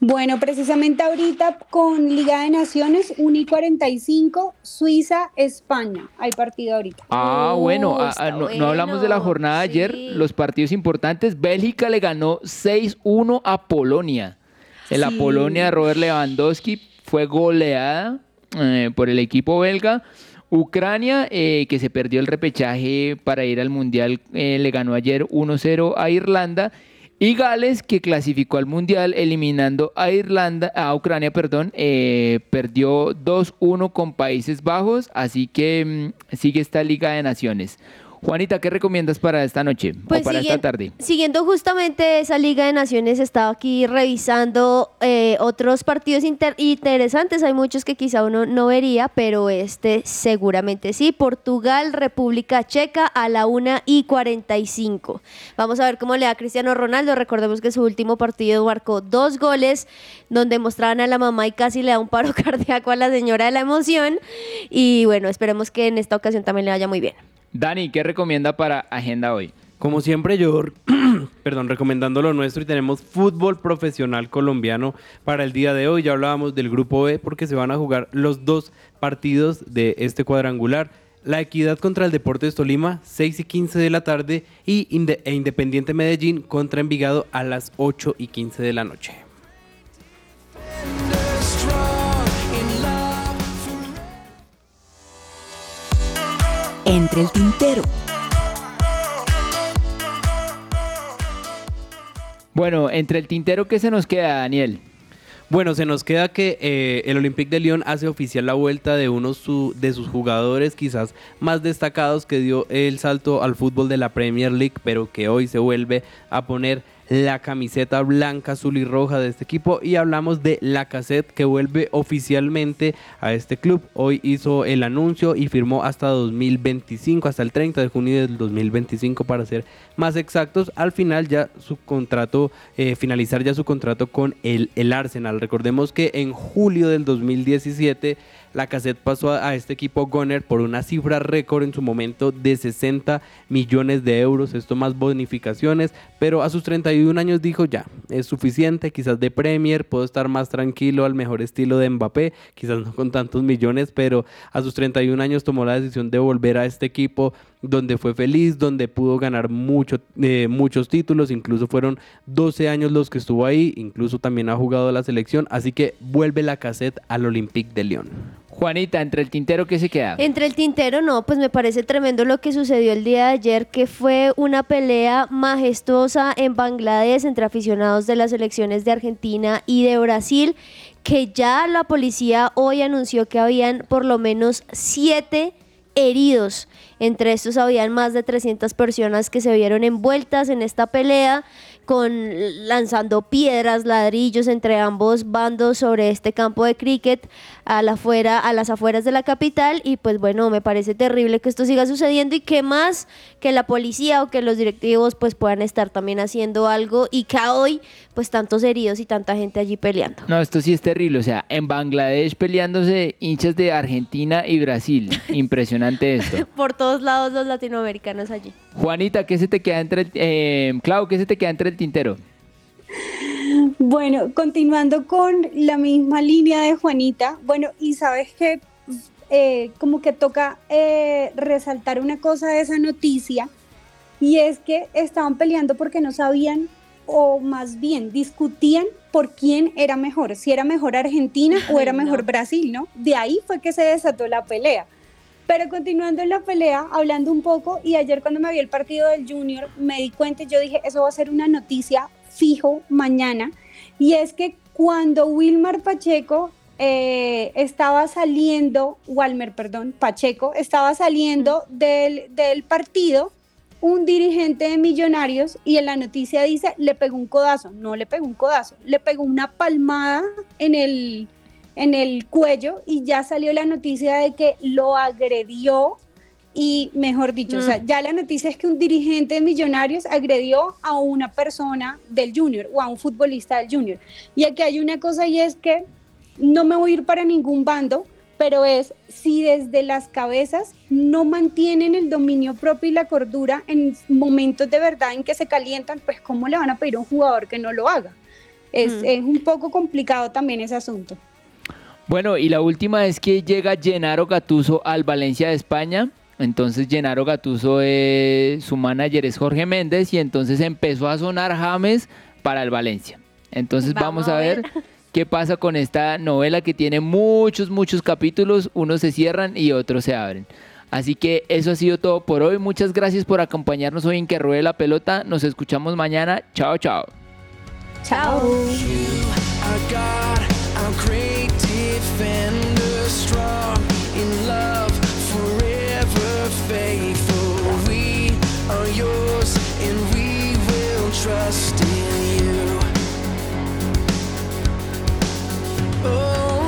Bueno, precisamente ahorita con Liga de Naciones, 1 y 45, Suiza, España. Hay partido ahorita. Ah, bueno, Oh, ah, está ah, no, no hablamos de la jornada de ayer, los partidos importantes. Bélgica le ganó 6-1 a Polonia. En la Sí. Polonia Robert Lewandowski fue goleada eh, por el equipo belga. Ucrania, eh, que se perdió el repechaje para ir al Mundial, eh, le ganó ayer 1-0 a Irlanda. Y Gales, que clasificó al Mundial eliminando a Irlanda, a Ucrania, perdón, eh, perdió 2-1 con Países Bajos, así que mm, sigue esta Liga de Naciones. Juanita, ¿qué recomiendas para esta noche Pues o para siguen- esta tarde? Siguiendo justamente esa Liga de Naciones, estaba aquí revisando eh, otros partidos inter- interesantes. Hay muchos que quizá uno no vería, pero este seguramente sí. Portugal, República Checa a la 1 y 45. Vamos a ver cómo le da Cristiano Ronaldo. Recordemos que su último partido marcó dos goles, donde mostraban a la mamá y casi le da un paro *laughs* cardíaco a la señora de la emoción. Y bueno, esperemos que en esta ocasión también le vaya muy bien. Dani, ¿qué recomienda para agenda hoy? Como siempre, yo, *clears throat* perdón, recomendando lo nuestro y tenemos fútbol profesional colombiano para el día de hoy. Ya hablábamos del grupo B porque se van a jugar los dos partidos de este cuadrangular. La Equidad contra el Deportes Tolima, 6 y 15 de la tarde, y e Independiente Medellín contra Envigado a las 8 y 15 de la noche. Entre el tintero. Bueno, entre el tintero, ¿qué se nos queda, Daniel? Bueno, se nos queda que eh, el Olympique de Lyon hace oficial la vuelta de uno su- de sus jugadores quizás más destacados que dio el salto al fútbol de la Premier League, pero que hoy se vuelve a poner la camiseta blanca, azul y roja de este equipo y hablamos de la cassette que vuelve oficialmente a este club. Hoy hizo el anuncio y firmó hasta 2025, hasta el 30 de junio del 2025 para ser más exactos. Al final ya su contrato, eh, finalizar ya su contrato con el, el Arsenal. Recordemos que en julio del 2017 la cassette pasó a, este equipo Gunner por una cifra récord en su momento de 60 millones de euros, esto más bonificaciones, pero a sus 31 años dijo ya, es suficiente, quizás de Premier, puedo estar más tranquilo al mejor estilo de Mbappé, quizás no con tantos millones, pero a sus 31 años tomó la decisión de volver a este equipo donde fue feliz, donde pudo ganar mucho, eh, muchos títulos, incluso fueron 12 años los que estuvo ahí, incluso también ha jugado la selección, así que vuelve la cassette al Olympique de Lyon. Juanita, entre el tintero, ¿qué se queda? Entre el tintero, no, pues me parece tremendo lo que sucedió el día de ayer, que fue una pelea majestuosa en Bangladesh entre aficionados de las selecciones de Argentina y de Brasil, que ya la policía hoy anunció que habían por lo menos siete heridos. Entre estos habían más de 300 personas que se vieron envueltas en esta pelea con lanzando piedras, ladrillos entre ambos bandos sobre este campo de cricket a, la a las afueras de la capital. Y pues bueno, me parece terrible que esto siga sucediendo y que más que la policía o que los directivos pues puedan estar también haciendo algo y que hoy pues tantos heridos y tanta gente allí peleando. No, esto sí es terrible. O sea, en Bangladesh peleándose hinchas de Argentina y Brasil. *laughs* Impresionante esto. Por todos lados los latinoamericanos allí. Juanita, ¿qué se te queda entre el, eh, Clau, ¿qué se te queda entre el tintero? Bueno, continuando con la misma línea de Juanita, bueno, y sabes que eh, como que toca eh, resaltar una cosa de esa noticia, y es que estaban peleando porque no sabían, o más bien discutían por quién era mejor, si era mejor Argentina o era mejor Brasil, ¿no? De ahí fue que se desató la pelea. Pero continuando en la pelea, hablando un poco, y ayer cuando me vi el partido del Junior, me di cuenta y yo dije, eso va a ser una noticia fijo mañana. Y es que cuando Wilmar Pacheco eh, estaba saliendo, Walmer, perdón, Pacheco, estaba saliendo del, del partido, un dirigente de Millonarios, y en la noticia dice, le pegó un codazo. No le pegó un codazo, le pegó una palmada en el, en el cuello y ya salió la noticia de que lo agredió y mejor dicho, o sea, Mm. ya la noticia es que un dirigente de Millonarios agredió a una persona del Junior o a un futbolista del Junior. Y aquí hay una cosa y es que no me voy a ir para ningún bando, pero es si desde las cabezas no mantienen el dominio propio y la cordura en momentos de verdad en que se calientan, pues cómo le van a pedir a un jugador que no lo haga. Es, Mm. es un poco complicado también ese asunto. Bueno, y la última es que llega Gennaro Gattuso al Valencia de España. Entonces Gennaro Gattuso, eh, su manager es Jorge Méndez y entonces empezó a sonar James para el Valencia. Entonces vamos, Vamos a a ver ver qué pasa con esta novela que tiene muchos, muchos capítulos, unos se cierran y otros se abren. Así que eso ha sido todo por hoy. Muchas gracias por acompañarnos hoy en Que Ruede la Pelota. Nos escuchamos mañana. Chao, chao. Chao. trust in you. Oh.